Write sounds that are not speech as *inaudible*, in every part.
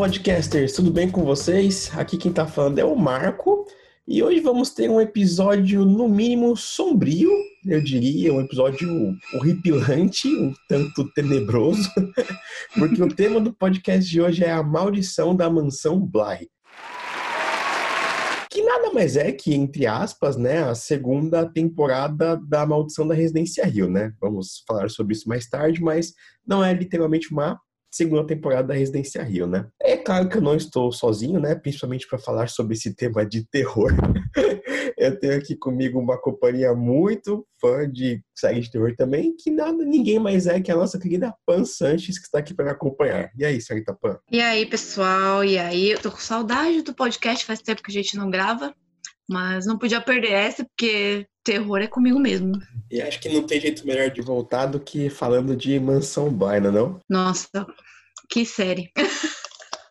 podcasters, tudo bem com vocês? Aqui quem tá falando é o Marco e hoje vamos ter um episódio, no mínimo, sombrio, eu diria, um episódio horripilante, um tanto tenebroso, *laughs* porque o tema do podcast de hoje é a maldição da mansão Bly. Que nada mais é que, entre aspas, né, a segunda temporada da Maldição da Residência Rio, né? Vamos falar sobre isso mais tarde, mas não é literalmente uma segunda temporada da Residência Rio, né? É claro que eu não estou sozinho, né? Principalmente para falar sobre esse tema de terror. *laughs* eu tenho aqui comigo uma companhia muito fã de série de terror também, que nada, ninguém mais é que a nossa querida Pan Sanches, que está aqui para me acompanhar. E aí, senhorita Pan? E aí, pessoal? E aí? Eu tô com saudade do podcast, faz tempo que a gente não grava. Mas não podia perder essa, porque terror é comigo mesmo. E acho que não tem jeito melhor de voltar do que falando de Mansão Baina, não? Nossa, que série.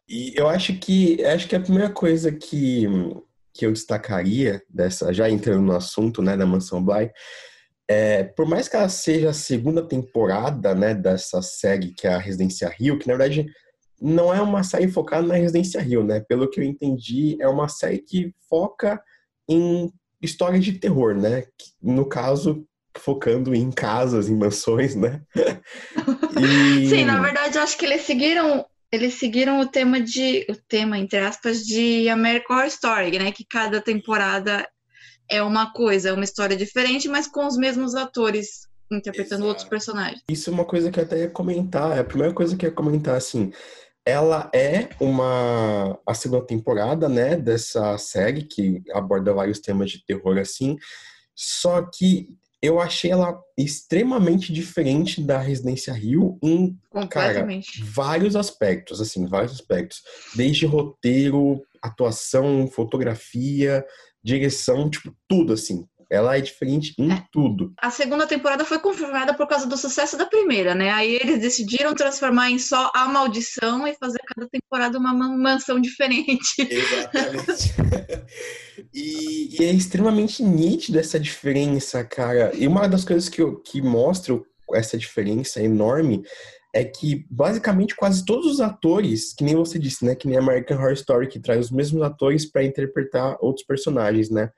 e eu acho que acho que a primeira coisa que, que eu destacaria dessa, já entrando no assunto, né, da Mansão Bly, é, por mais que ela seja a segunda temporada, né, dessa série que é a Residência Rio, que na verdade não é uma série focada na Residência Rio, né? Pelo que eu entendi, é uma série que foca em histórias de terror, né? No caso, focando em casas, em mansões, né? *laughs* e... Sim, na verdade, acho que eles seguiram eles seguiram o tema de o tema entre aspas de American Horror Story, né? Que cada temporada é uma coisa, é uma história diferente, mas com os mesmos atores interpretando Exato. outros personagens. Isso é uma coisa que eu até ia comentar. É a primeira coisa que eu ia comentar assim ela é uma a segunda temporada, né, dessa série que aborda vários temas de terror assim. Só que eu achei ela extremamente diferente da Residência Rio em cara, vários aspectos, assim, vários aspectos, desde roteiro, atuação, fotografia, direção, tipo tudo assim. Ela é diferente em é. tudo. A segunda temporada foi confirmada por causa do sucesso da primeira, né? Aí eles decidiram transformar em só a maldição e fazer cada temporada uma mansão diferente. Exatamente. *laughs* e, e, é extremamente nítida essa diferença, cara. E uma das coisas que, eu, que mostra essa diferença enorme é que basicamente quase todos os atores, que nem você disse, né, que nem American Horror Story que traz os mesmos atores para interpretar outros personagens, né?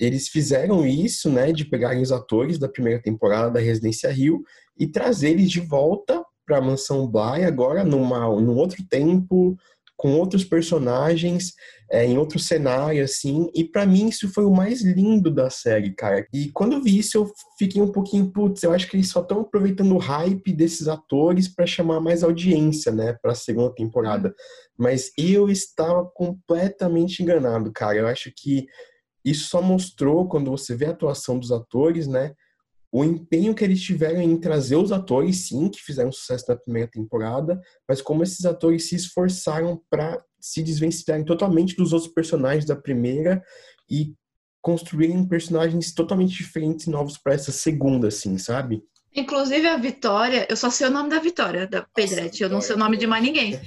Eles fizeram isso, né, de pegarem os atores da primeira temporada da Residência Rio e trazer eles de volta para a Mansão Bly agora numa, num outro tempo, com outros personagens, é, em outro cenário, assim. E para mim isso foi o mais lindo da série, cara. E quando vi isso, eu fiquei um pouquinho, putz, eu acho que eles só estão aproveitando o hype desses atores para chamar mais audiência, né, para a segunda temporada. Mas eu estava completamente enganado, cara. Eu acho que isso só mostrou, quando você vê a atuação dos atores, né? O empenho que eles tiveram em trazer os atores, sim, que fizeram sucesso na primeira temporada, mas como esses atores se esforçaram para se desvencilharem totalmente dos outros personagens da primeira e construírem personagens totalmente diferentes e novos para essa segunda, assim, sabe? Inclusive a Vitória, eu só sei o nome da Vitória, da Pedrete, eu não sei o nome de mais ninguém.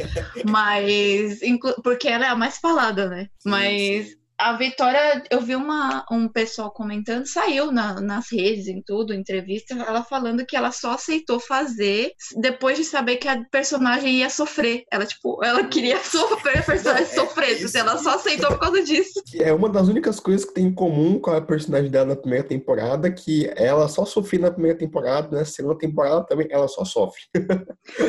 Mas, porque ela é a mais falada, né? Sim, Mas sim a Vitória, eu vi uma, um pessoal comentando, saiu na, nas redes, em tudo, entrevista, ela falando que ela só aceitou fazer depois de saber que a personagem ia sofrer. Ela, tipo, ela queria sofrer, a personagem é, sofrer, é ela só aceitou por causa disso. É uma das únicas coisas que tem em comum com a personagem dela na primeira temporada, que ela só sofreu na primeira temporada, na segunda temporada também ela só sofre.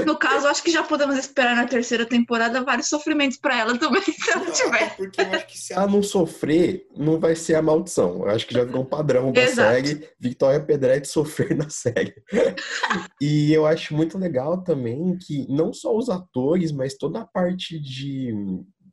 No caso, acho que já podemos esperar na terceira temporada vários sofrimentos para ela também, *laughs* se ela tiver. Porque eu acho que se ela não sofrer sofrer não vai ser a maldição. Eu acho que já virou um padrão da série. Victoria Pedretti sofrer na série. *laughs* e eu acho muito legal também que não só os atores, mas toda a parte de,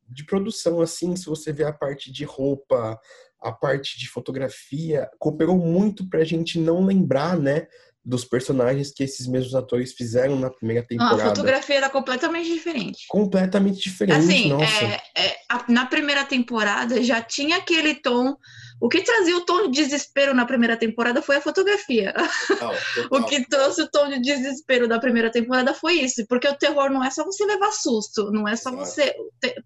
de produção, assim, se você vê a parte de roupa, a parte de fotografia, cooperou muito pra gente não lembrar, né? Dos personagens que esses mesmos atores fizeram na primeira temporada. a fotografia era completamente diferente. Completamente diferente, assim, nossa. É, é, a, na primeira temporada já tinha aquele tom o que trazia o tom de desespero na primeira temporada foi a fotografia. Total, total. *laughs* o que trouxe o tom de desespero da primeira temporada foi isso, porque o terror não é só você levar susto, não é só Exato. você.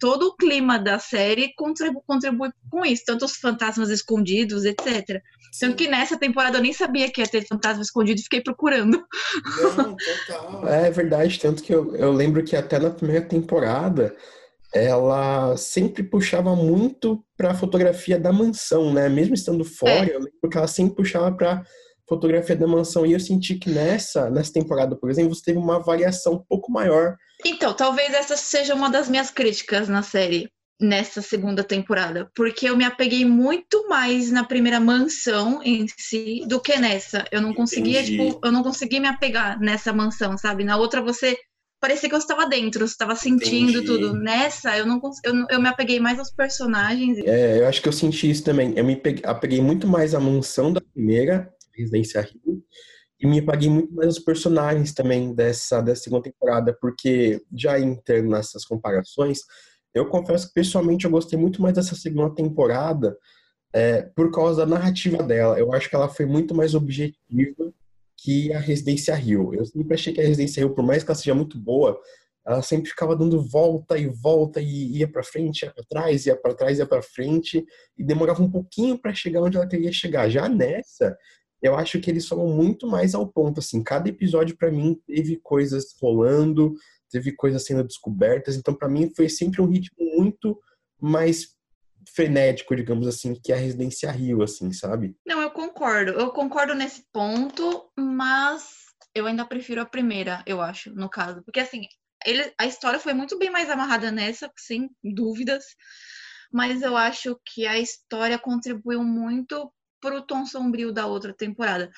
Todo o clima da série contribui, contribui com isso, tanto os fantasmas escondidos, etc. Tanto que nessa temporada eu nem sabia que ia ter fantasma escondido e fiquei procurando. *laughs* Não, total. É verdade, tanto que eu, eu lembro que até na primeira temporada ela sempre puxava muito para a fotografia da mansão, né? Mesmo estando fora, é. eu lembro que ela sempre puxava para fotografia da mansão. E eu senti que nessa, nessa temporada, por exemplo, você teve uma variação um pouco maior. Então, talvez essa seja uma das minhas críticas na série nessa segunda temporada, porque eu me apeguei muito mais na primeira mansão em si do que nessa. Eu não conseguia, Entendi. tipo, eu não conseguia me apegar nessa mansão, sabe? Na outra você parecia que eu estava dentro, eu estava sentindo Entendi. tudo. Nessa, eu não eu, eu me apeguei mais aos personagens. É, eu acho que eu senti isso também. Eu me apeguei muito mais à mansão da primeira, Residência Rio, e me apeguei muito mais aos personagens também dessa, dessa segunda temporada, porque já entrando nessas comparações, eu confesso que pessoalmente eu gostei muito mais dessa segunda temporada é, por causa da narrativa dela. Eu acho que ela foi muito mais objetiva que a Residência Rio. Eu sempre achei que a Residência Rio, por mais que ela seja muito boa, ela sempre ficava dando volta e volta e ia para frente, ia para trás, ia para trás, ia para frente e demorava um pouquinho para chegar onde ela queria chegar. Já nessa, eu acho que eles foram muito mais ao ponto assim. Cada episódio para mim teve coisas rolando, teve coisas sendo descobertas. Então, para mim, foi sempre um ritmo muito mais frenético, digamos assim, que a Residência Rio, assim, sabe? Não, eu concordo. Eu concordo nesse ponto, mas eu ainda prefiro a primeira, eu acho, no caso. Porque, assim, ele, a história foi muito bem mais amarrada nessa, sem dúvidas. Mas eu acho que a história contribuiu muito pro tom sombrio da outra temporada.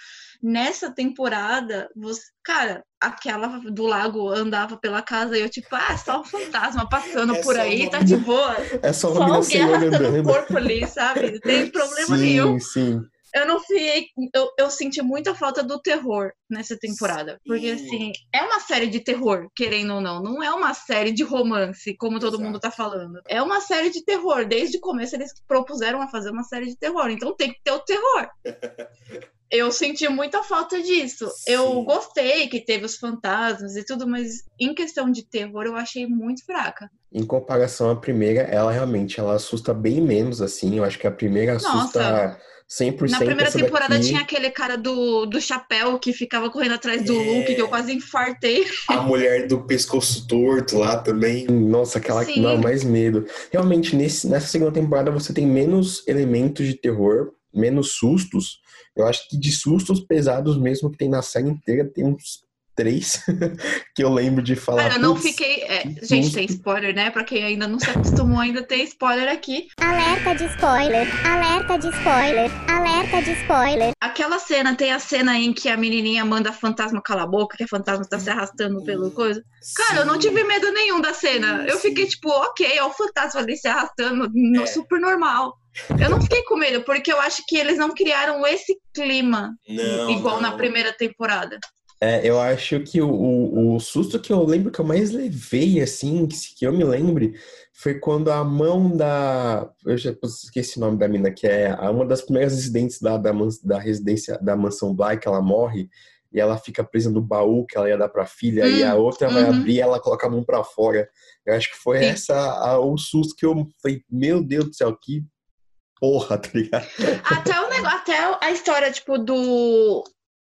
Nessa temporada, você, cara, aquela do lago andava pela casa e eu tipo, ah, só um fantasma passando é por aí, uma... tá de boa. É só uma só alguém arrastando o corpo ali, sabe? Não tem *laughs* problema sim, nenhum. Sim, sim eu não fiquei. Eu, eu senti muita falta do terror nessa temporada. Porque, assim, é uma série de terror, querendo ou não. Não é uma série de romance, como todo Exato. mundo tá falando. É uma série de terror. Desde o começo eles propuseram a fazer uma série de terror. Então tem que ter o terror. *laughs* eu senti muita falta disso. Sim. Eu gostei que teve os fantasmas e tudo, mas em questão de terror eu achei muito fraca. Em comparação à primeira, ela realmente ela assusta bem menos assim. Eu acho que a primeira assusta Nossa 100% Na primeira temporada daqui. tinha aquele cara do, do chapéu que ficava correndo atrás do é... Luke, que eu quase infartei. A mulher do pescoço torto lá também. Nossa, aquela Sim. que dá mais medo. Realmente, nesse, nessa segunda temporada você tem menos elementos de terror, menos sustos. Eu acho que de sustos pesados mesmo que tem na série inteira, tem uns três *laughs* que eu lembro de falar. Cara, eu não fiquei. É, gente, tem spoiler, né? Pra quem ainda não se acostumou, ainda tem spoiler aqui. Alerta de spoiler, alerta de spoiler, alerta de spoiler. Aquela cena, tem a cena em que a menininha manda a fantasma calar a boca, que a fantasma tá se arrastando pelo coisa. Cara, Sim. eu não tive medo nenhum da cena. Eu fiquei tipo, ok, é o fantasma ali se arrastando, no, é. super normal. Eu não fiquei com medo, porque eu acho que eles não criaram esse clima não, igual não. na primeira temporada. É, eu acho que o, o, o, susto que eu lembro que eu mais levei, assim, que, que eu me lembre, foi quando a mão da. Eu já esqueci o nome da mina, que é uma das primeiras residentes da, da, da residência da mansão Black, ela morre e ela fica presa no baú que ela ia dar pra filha, hum, e a outra vai uhum. abrir e ela coloca a mão pra fora. Eu acho que foi Sim. essa a, o susto que eu falei, meu Deus do céu, que porra, *laughs* tá ligado? Até o negócio, até a história, tipo, do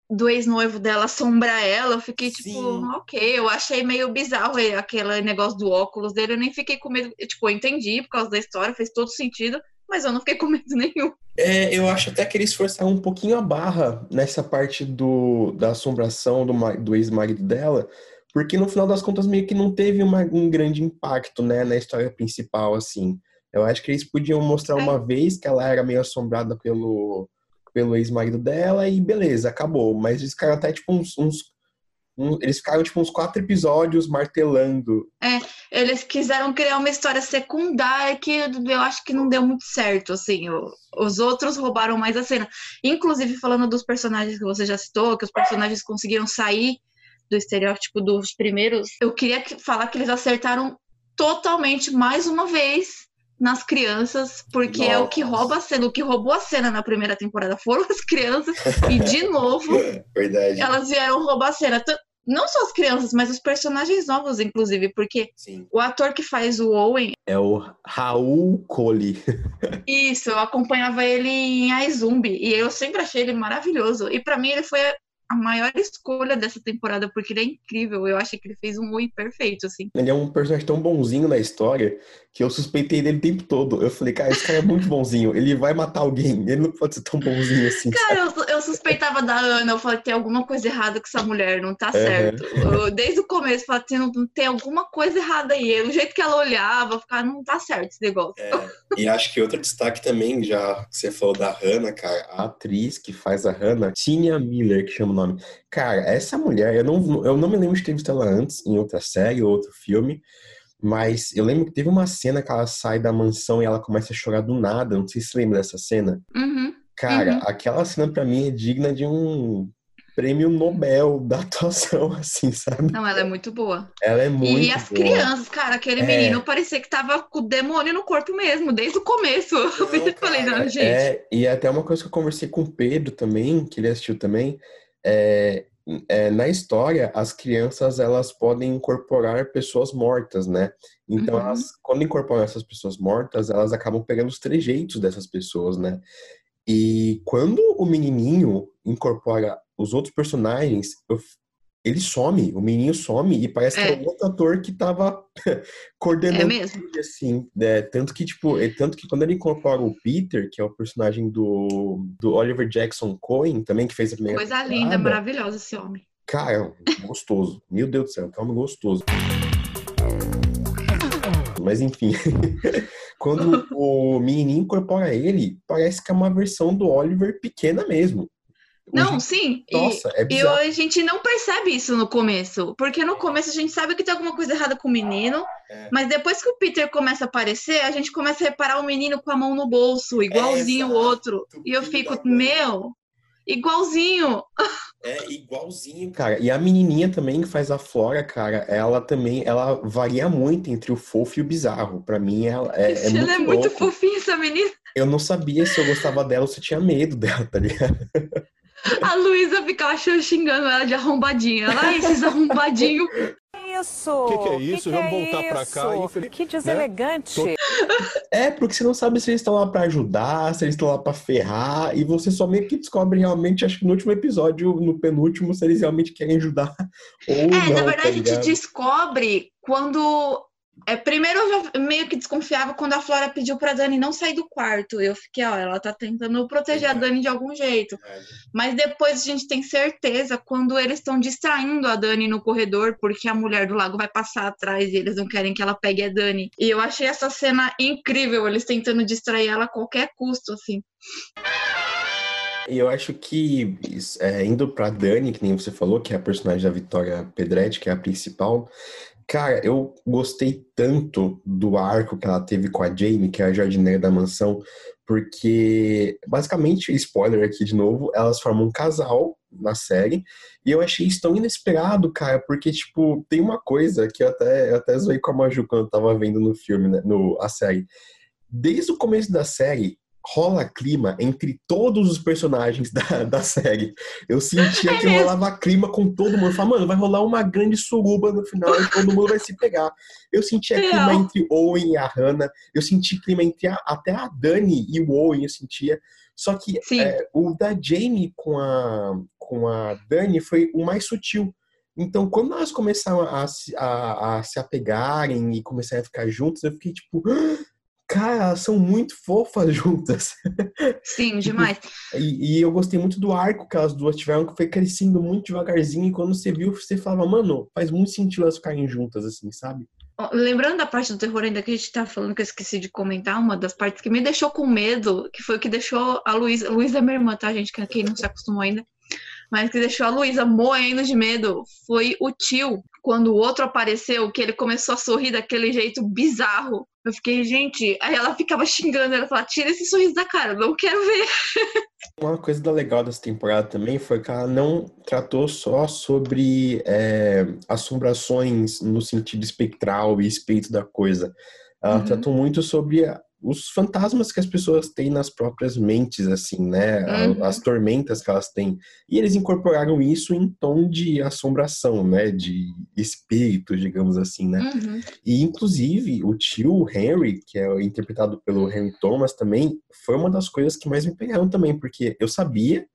do ex-noivo dela assombrar ela, eu fiquei tipo, Sim. ok, eu achei meio bizarro aquele negócio do óculos dele, eu nem fiquei com medo, tipo, eu entendi por causa da história, fez todo sentido, mas eu não fiquei com *laughs* medo nenhum. É, eu acho até que eles forçaram um pouquinho a barra nessa parte do, da assombração do, do ex-marido dela, porque no final das contas meio que não teve uma, um grande impacto, né, na história principal, assim. Eu acho que eles podiam mostrar é. uma vez que ela era meio assombrada pelo pelo ex-marido dela e beleza, acabou. Mas eles ficaram até tipo uns, uns um, eles ficaram tipo uns quatro episódios martelando. É, eles quiseram criar uma história secundária que eu acho que não deu muito certo, assim. O, os outros roubaram mais a cena. Inclusive, falando dos personagens que você já citou, que os personagens conseguiram sair do estereótipo dos primeiros, eu queria falar que eles acertaram totalmente mais uma vez nas crianças, porque Nossa. é o que rouba a cena. O que roubou a cena na primeira temporada foram as crianças, e de *laughs* novo, Verdade. elas vieram roubar a cena. Não só as crianças, mas os personagens novos, inclusive, porque Sim. o ator que faz o Owen. É o Raul Cole. *laughs* Isso, eu acompanhava ele em iZumbi, e eu sempre achei ele maravilhoso. E para mim ele foi a maior escolha dessa temporada, porque ele é incrível. Eu achei que ele fez um oi perfeito, assim. Ele é um personagem tão bonzinho na história que eu suspeitei dele o tempo todo. Eu falei, cara, esse cara é muito bonzinho. Ele vai matar alguém. Ele não pode ser tão bonzinho assim. Cara, eu, eu, suspeitava da Ana. Eu falei, tem alguma coisa errada com essa mulher, não tá certo. Eu, desde o começo, eu falei, tem, tem alguma coisa errada aí. O jeito que ela olhava, ficava, não tá certo esse negócio. É, e acho que outro destaque também, já que você falou da Hannah, cara. A atriz que faz a Hannah, Tina Miller, que chama o nome. Cara, essa mulher, eu não, eu não me lembro de ter visto ela antes, em outra série ou outro filme. Mas eu lembro que teve uma cena que ela sai da mansão e ela começa a chorar do nada. Não sei se você lembra dessa cena. Uhum, Cara, uhum. aquela cena pra mim é digna de um prêmio Nobel da atuação, *laughs* assim, sabe? Não, ela é muito boa. Ela é muito E as boa. crianças, cara, aquele É. menino parecia que tava com o demônio no corpo mesmo, desde o começo. *laughs* eu falei, não, gente. É, e até uma coisa que eu conversei com o Pedro também, que ele assistiu também, é, é, na história, as crianças, elas podem incorporar pessoas mortas, né? Então, Uhum. elas, quando incorporam essas pessoas mortas, elas acabam pegando os trejeitos dessas pessoas, né? E quando o menininho incorpora os outros personagens, eu- ele some, o menininho some e parece que é É. o outro ator que tava *laughs* coordenando É mesmo. assim, né? Tanto que, tipo, é tanto que quando ele incorpora o Peter, que é o personagem do, do Oliver Jackson Cohen, também, que fez a primeira Coisa temporada, linda, maravilhosa esse homem. Cara, gostoso. Meu Deus do céu, que homem gostoso. *laughs* Mas enfim, *laughs* quando o menininho incorpora ele, parece que é uma versão do Oliver pequena mesmo. O Não, sim. e- Nossa, é E bizarro. a gente não percebe isso no começo, porque no começo a gente sabe que tem alguma coisa errada com o menino, É. mas depois que o Peter começa a aparecer, a gente começa a reparar o menino com a mão no bolso, igualzinho o exato, outro. E eu fico, meu, igualzinho. É igualzinho. Cara, e a menininha também que faz a Flora, cara, ela também, ela varia muito entre o fofo e o bizarro. Pra mim, ela é, é Ela muito é muito louco. fofinha, essa menina. Eu não sabia se eu gostava dela ou se eu tinha medo dela, tá ligado? A Luísa ficava xingando ela de arrombadinha. Ela, esses *laughs* arrombadinhos. Isso! O que, que é isso? Que Vamos que é voltar pra cá. Infeliz- Que deselegante. É, porque você não sabe se eles estão lá pra ajudar, se eles estão lá pra ferrar, e você só meio que descobre realmente, acho que no último episódio, no penúltimo, se eles realmente querem ajudar *laughs* ou É, não. na tá verdade, a gente descobre quando. É, primeiro eu já meio que desconfiava quando a Flora pediu pra Dani não sair do quarto. Eu fiquei, ó, ela tá tentando proteger a Dani de algum jeito. Mas depois a gente tem certeza quando eles estão distraindo a Dani no corredor, porque a mulher do lago vai passar atrás e eles não querem que ela pegue a Dani. E eu achei essa cena incrível, eles tentando distrair ela a qualquer custo, assim. E eu acho que, é, indo pra Dani, que nem você falou, que é a personagem da Vitória Pedretti, que é a principal, cara, eu gostei tanto do arco que ela teve com a Jamie, que é a jardineira da mansão, porque, basicamente, spoiler aqui de novo, elas formam um casal na série, e eu achei isso tão inesperado, cara, porque, tipo, tem uma coisa que eu até, eu até zoei com a Maju quando eu tava vendo no filme, né, no, a série. Desde o começo da série, rola clima entre todos os personagens *laughs* da, da série. Eu sentia que mesmo. rolava clima com todo mundo. Eu falava, mano, vai rolar uma grande suruba no final e todo mundo vai se pegar. Eu sentia Real. clima entre Owen e a Hannah. Eu senti clima entre a- até a Dani e o Owen, eu sentia. Só que é, o da Jamie com a, com a Dani foi o mais sutil. Então, quando elas começaram a, se- a, a se apegarem e começarem a ficar juntas, eu fiquei tipo, "Ah, cara, elas são muito fofas *laughs* juntas. Sim, demais. E, e eu gostei muito do arco que elas duas tiveram, que foi crescendo muito devagarzinho. E quando você viu, você falava, mano, faz muito sentido elas ficarem juntas, assim, sabe? Lembrando da parte do terror ainda que a gente tá falando, que eu esqueci de comentar, uma das partes que me deixou com medo, que foi o que deixou a Luísa, Luísa é minha irmã, tá, gente? Que- Quem não se acostumou ainda, mas que deixou a Luísa moendo de medo, foi o tio, quando o outro apareceu, que ele começou a sorrir daquele jeito bizarro. Eu fiquei, gente, aí ela ficava xingando, ela falava, tira esse sorriso da cara, não quero ver. Uma coisa da legal dessa temporada também foi que ela não tratou só sobre é, assombrações no sentido espectral e espírito da coisa. Ela Uhum. tratou muito sobre os fantasmas que as pessoas têm nas próprias mentes, assim, né? Uhum. As tormentas que elas têm. E eles incorporaram isso em tom de assombração, né? De espírito, digamos assim, né? Uhum. E, inclusive, o tio Henry, que é interpretado pelo Henry Thomas também, foi uma das coisas que mais me pegaram também, porque eu sabia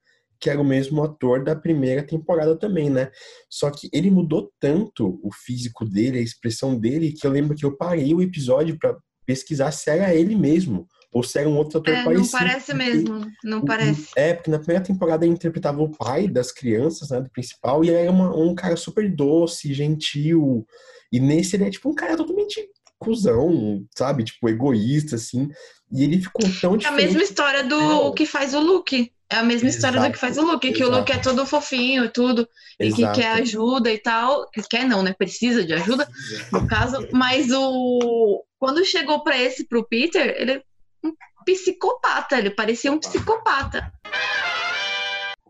que era o mesmo ator da primeira temporada também, né? Só que ele mudou tanto o físico dele, a expressão dele, que eu lembro que eu parei o episódio para pesquisar se era ele mesmo ou se era um outro ator É, não parecido. parece porque- mesmo, não parece. É, porque na primeira temporada ele interpretava o pai das crianças, né, do principal, e ele era uma- um cara super doce, gentil. E nesse ele é tipo um cara totalmente cuzão, sabe? Tipo, egoísta, assim. E ele ficou tão É a diferente. mesma história do que faz o Luke. É a mesma história do que faz o Luke, que o Exato. Luke é todo fofinho e tudo, e que Exato. quer ajuda e tal. Que quer não, né? Precisa de ajuda, no caso. Mas o quando chegou pra esse, pro Peter, ele é um psicopata, ele parecia um psicopata.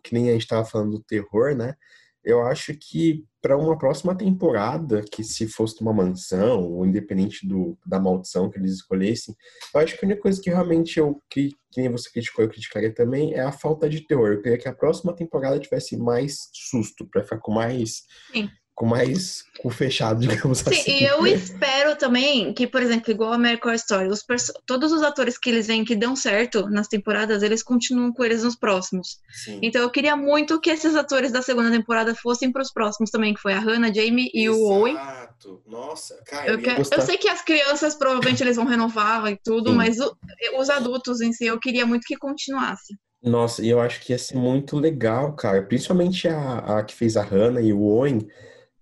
que nem a gente tava falando do terror, né? Eu acho que para uma próxima temporada, que se fosse uma mansão, ou independente do, da maldição que eles escolhessem, eu acho que a única coisa que realmente eu, que, que nem você criticou, eu criticaria também, é a falta de terror. Eu queria que a próxima temporada tivesse mais susto, pra ficar com mais. Sim. Com mais cu fechado, *laughs* digamos Sim, assim. e eu espero também que, por exemplo, igual a American Horror Story, os todos os atores que eles veem que dão certo nas temporadas, eles continuam com eles nos próximos. Sim. Então eu queria muito que esses atores da segunda temporada fossem para os próximos também, que foi a Hannah, Jamie e o Owen. Exato. Nossa, cara, Eu, quero- eu sei que as crianças provavelmente eles vão renovar e tudo, Sim. mas o- os adultos em si eu queria muito que continuasse. Nossa, e eu acho que ia ser muito legal, cara. Principalmente a, a que fez a Hannah e o Owen,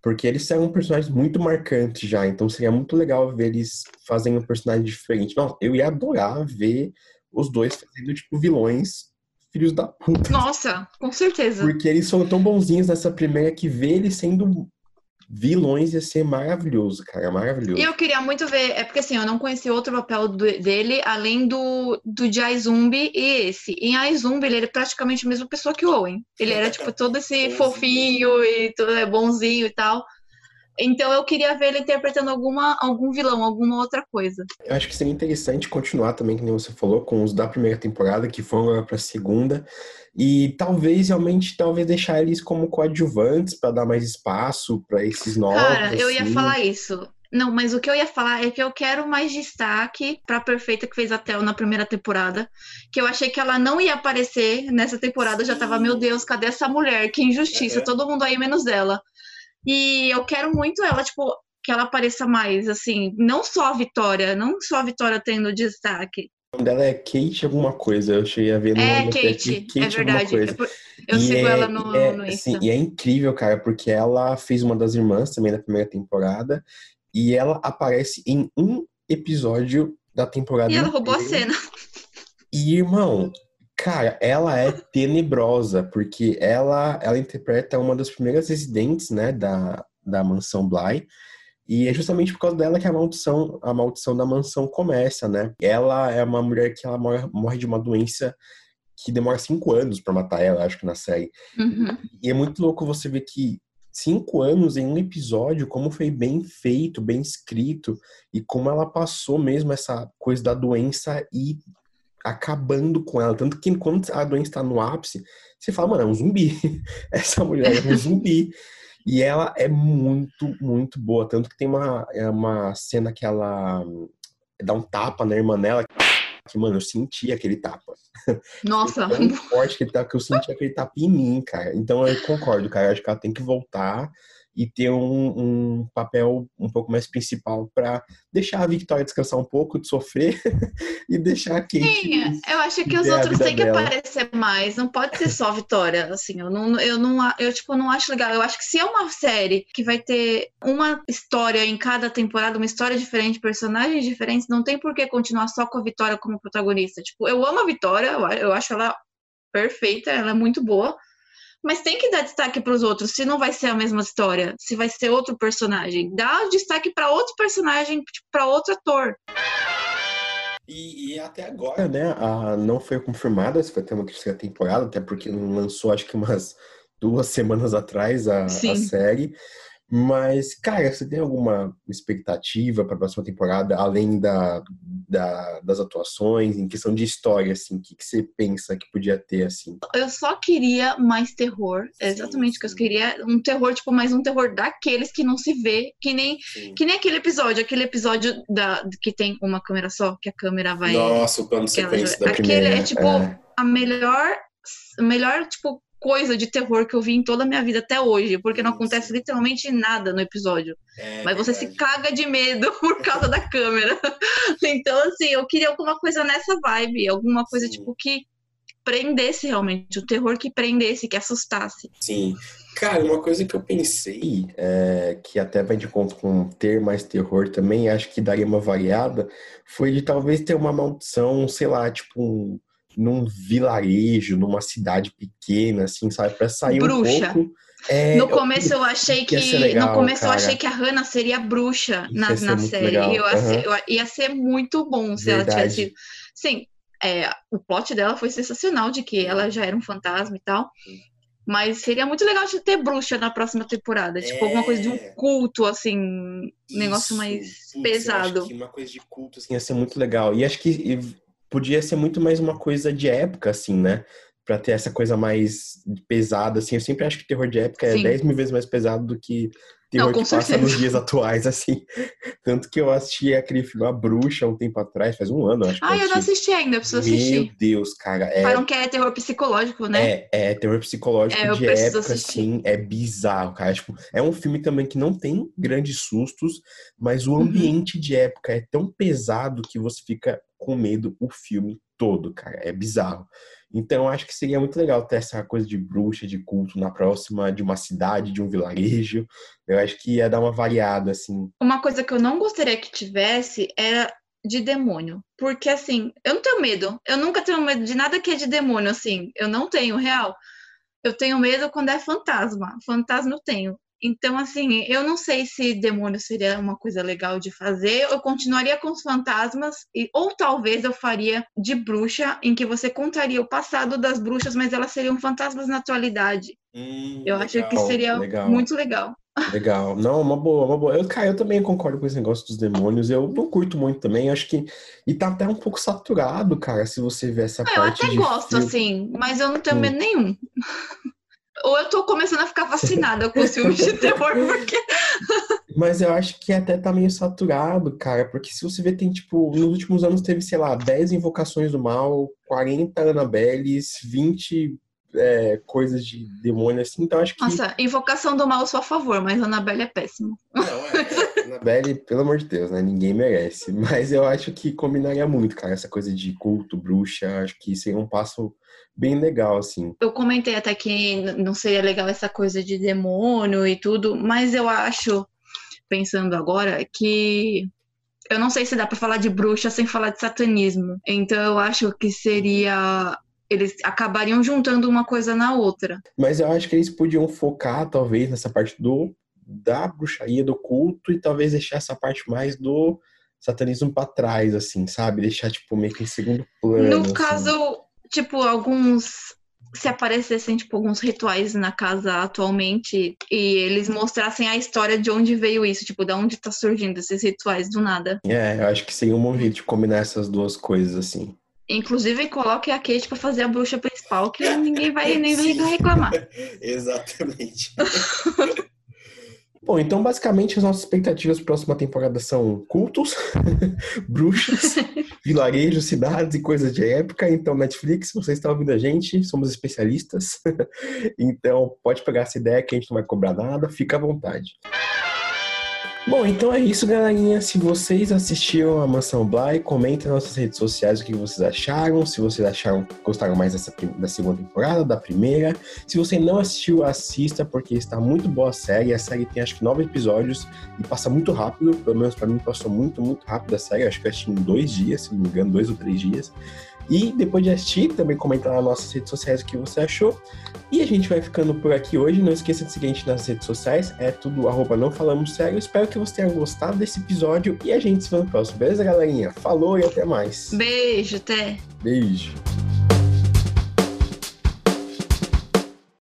porque eles eram personagens muito marcantes já. Então seria muito legal ver eles fazendo um personagem diferente. Nossa, eu ia adorar ver os dois fazendo, tipo, vilões filhos da puta. Nossa, com certeza. Porque eles são tão bonzinhos nessa primeira que ver eles sendo vilões ia ser maravilhoso, cara. Maravilhoso. E eu queria muito ver, é porque assim, eu não conheci outro papel do- dele além do, do de Aizumbi e esse. Em Aizumbi, ele era praticamente a mesma pessoa que o Owen. Ele era, tipo, todo esse *laughs* fofinho e tudo é bonzinho e tal. Então eu queria ver ele interpretando alguma, algum vilão, alguma outra coisa. Eu acho que seria interessante continuar também, que nem você falou, com os da primeira temporada, que foram agora pra segunda. E talvez realmente talvez deixar eles como coadjuvantes para dar mais espaço para esses novos. Cara, eu ia assim. falar isso. Não, mas o que eu ia falar é que eu quero mais destaque pra Perfeita que fez a Tel na primeira temporada. Que eu achei que ela não ia aparecer nessa temporada. Eu já tava, Sim. meu Deus, cadê essa mulher? Que injustiça, Uhum. todo mundo aí menos ela. E eu quero muito ela, tipo, que ela apareça mais, assim, não só a Vitória, não só a Vitória tendo destaque. O nome dela é Kate alguma coisa. Eu cheguei a ver no É, Kate, aqui, é verdade. É por- Eu E sigo é- ela no, é, no Insta. assim, e é incrível, cara, porque ela fez uma das irmãs também na primeira temporada e ela aparece em um episódio da temporada E ela roubou a inteira. cena. E, irmão, cara, ela é tenebrosa, porque ela, ela interpreta uma das primeiras residentes, né, da, da mansão Bly. E é justamente por causa dela que a maldição, a maldição da mansão começa, né? Ela é uma mulher que ela morre, morre de uma doença que demora cinco anos pra matar ela, acho que na série. Uhum. E é muito louco você ver que cinco anos em um episódio, como foi bem feito, bem escrito, e como ela passou mesmo essa coisa da doença e acabando com ela. Tanto que quando a doença está no ápice, você fala, mano, é um zumbi. *laughs* Essa mulher é um zumbi. E ela é muito, muito boa. Tanto que tem uma, é uma cena que ela dá um tapa na irmã dela. Que, mano, eu senti aquele tapa. *laughs* Nossa, Foi tão forte que, ele tá, que eu senti aquele tapa em mim, cara. Então eu concordo, cara. Eu acho que ela tem que voltar e ter um, um papel um pouco mais principal pra deixar a Victoria descansar um pouco de sofrer *laughs* e deixar a Kate. Sim, eu acho que os outros têm que dela. aparecer mais. Não pode ser só a Vitória. Assim, eu não, eu não, eu tipo não acho legal. Eu acho que se é uma série que vai ter uma história em cada temporada, uma história diferente, personagens diferentes, não tem por que continuar só com a Vitória como protagonista. Tipo, eu amo a Vitória, eu acho ela perfeita, ela é muito boa. Mas tem que dar destaque para os outros, se não vai ser a mesma história, se vai ser outro personagem. Dá destaque para outro personagem, tipo, para outro ator. E, e até agora, É, né? A, não foi confirmada se vai ter uma terceira temporada, até porque não lançou acho que umas duas semanas atrás a, a série. Mas, cara, você tem alguma expectativa para a próxima temporada, além da, da- das atuações, em questão de história, assim, o que, que você pensa que podia ter, assim? Eu só queria mais terror. É Sim, exatamente o que eu queria. Um terror, tipo, mais um terror daqueles que não se vê. Que nem, sim. que nem aquele episódio. Aquele episódio da, que tem uma câmera só, que a câmera vai. Nossa, o plano sequência da Aquele primeira, é, tipo, é. a melhor. Melhor, tipo, coisa de terror que eu vi em toda a minha vida até hoje, porque não Sim, acontece literalmente nada no episódio. É Mas você se caga de medo *laughs* por causa da câmera. *laughs* Então, assim, eu queria alguma coisa nessa vibe, alguma coisa, Sim. tipo, que prendesse realmente, o terror que prendesse, que assustasse. Sim. Cara, uma coisa que eu pensei, é, que até vai de conta com ter mais terror também, acho que daria uma variada, foi de talvez ter uma maldição, sei lá, tipo, um- num vilarejo, numa cidade pequena, assim, sabe? Pra sair Bruxa. um pouco. É, no começo eu achei que. legal, no começo cara. eu achei que a Hannah seria bruxa na, na série. E eu, ia ser, eu- ia ser muito bom se ela Verdade. tivesse. Sim, é, o plot dela foi sensacional, de que ela já era um fantasma e tal. Mas seria muito legal de ter bruxa na próxima temporada. Tipo, alguma coisa de um É. culto, assim. Um negócio mais Putz, pesado. acho que uma coisa de culto, assim, ia ser muito legal. E acho que podia ser muito mais uma coisa de época, assim, né? Pra ter essa coisa mais pesada, assim. Eu sempre acho que terror de época é Sim. 10 mil vezes mais pesado do que terror Não, que passa certeza. nos dias atuais, *laughs* assim. Tanto que eu assisti aquele filme A Bruxa um tempo atrás, faz um ano, acho que Ah, eu não assisti. ainda, eu preciso Meu assistir. Deus, cara. É, Falam que é terror psicológico, né? é, é terror psicológico É, eu de época, assistir. assim, é bizarro, cara. Tipo, é um filme também que não tem grandes sustos, mas o Uhum. ambiente de época é tão pesado que você fica com medo o filme todo, cara. É bizarro. Então, acho que seria muito legal ter essa coisa de bruxa, de culto na próxima, de uma cidade, de um vilarejo. Eu acho que ia dar uma variada, assim. Uma coisa que eu não gostaria que tivesse era de demônio. Porque, assim, eu não tenho medo. Eu nunca tenho medo de nada que é de demônio, assim. Eu não tenho, real. Eu tenho medo quando é fantasma. Fantasma eu tenho. Então, assim, eu não sei se demônio seria uma coisa legal de fazer. Eu continuaria com os fantasmas, e, ou talvez eu faria de bruxa, em que você contaria o passado das bruxas, mas elas seriam fantasmas na atualidade. Hum, Eu acho que legal. seria legal. muito legal. Legal. Não, uma boa, uma boa. Eu, cara, eu também concordo com esse negócio dos demônios. Eu não curto muito também. Acho que. E tá até um pouco saturado, cara, se você ver essa Ah, Eu parte até de gosto, filme. assim, mas eu não tenho Hum. medo nenhum. Ou eu tô começando a ficar fascinada com os filmes de terror, *laughs* porque. Mas eu acho que até tá meio saturado, cara, porque se você ver, tem tipo, nos últimos anos teve, sei lá, 10 invocações do mal, 40 Anabelles, 20 é, coisas de demônio, assim, então acho que Nossa, Invocação do Mal eu sou a favor, mas Annabelle é péssimo. Não, é, *laughs* Anabelle, pelo amor de Deus, né? Ninguém merece. Mas eu acho que combinaria muito, cara, essa coisa de culto, bruxa, acho que seria um passo bem legal, assim. Eu comentei até que não seria legal essa coisa de demônio e tudo, mas eu acho, pensando agora, que eu não sei se dá pra falar de bruxa sem falar de satanismo. Então eu acho que seria. Eles acabariam juntando uma coisa na outra. Mas eu acho que eles podiam focar, talvez, nessa parte do da bruxaria, do culto, e talvez deixar essa parte mais do satanismo pra trás, assim, sabe? Deixar, tipo, meio que em segundo plano. No assim. caso, tipo, alguns. Se aparecessem, tipo, alguns rituais na casa atualmente e eles mostrassem a história de onde veio isso, tipo, de onde tá surgindo esses rituais do nada. É, eu acho que seria um bom jeito de combinar essas duas coisas, assim. Inclusive, coloque a Kate pra fazer a bruxa principal, que ninguém vai *laughs* nem vai reclamar. exatamente. *laughs* Bom, então basicamente as nossas expectativas para a próxima temporada são cultos, *laughs* bruxas, *laughs* vilarejos, cidades e coisas de época. Então, Netflix, você está ouvindo a gente, somos especialistas. *laughs* então, pode pegar essa ideia que a gente não vai cobrar nada, fica à vontade. Bom, então é isso, galerinha. Se vocês assistiram a Mansão Bly, comentem nas nossas redes sociais o que vocês acharam. Se vocês acharam, gostaram mais dessa, da segunda temporada, da primeira. Se você não assistiu, assista, porque está muito boa a série. A série tem acho que nove episódios e passa muito rápido. Pelo menos pra mim passou muito, muito rápido a série. Acho que eu assisti em dois dias, se não me engano, dois ou três dias. E depois de assistir, também comentar nas nossas redes sociais o que você achou. E a gente vai ficando por aqui hoje. Não esqueça de seguir a gente nas redes sociais. É tudo arroba não falamos sério. Espero que você tenha gostado desse episódio e a gente se vê no próximo. Beleza, galerinha? Falou e até mais. Beijo, até. Beijo.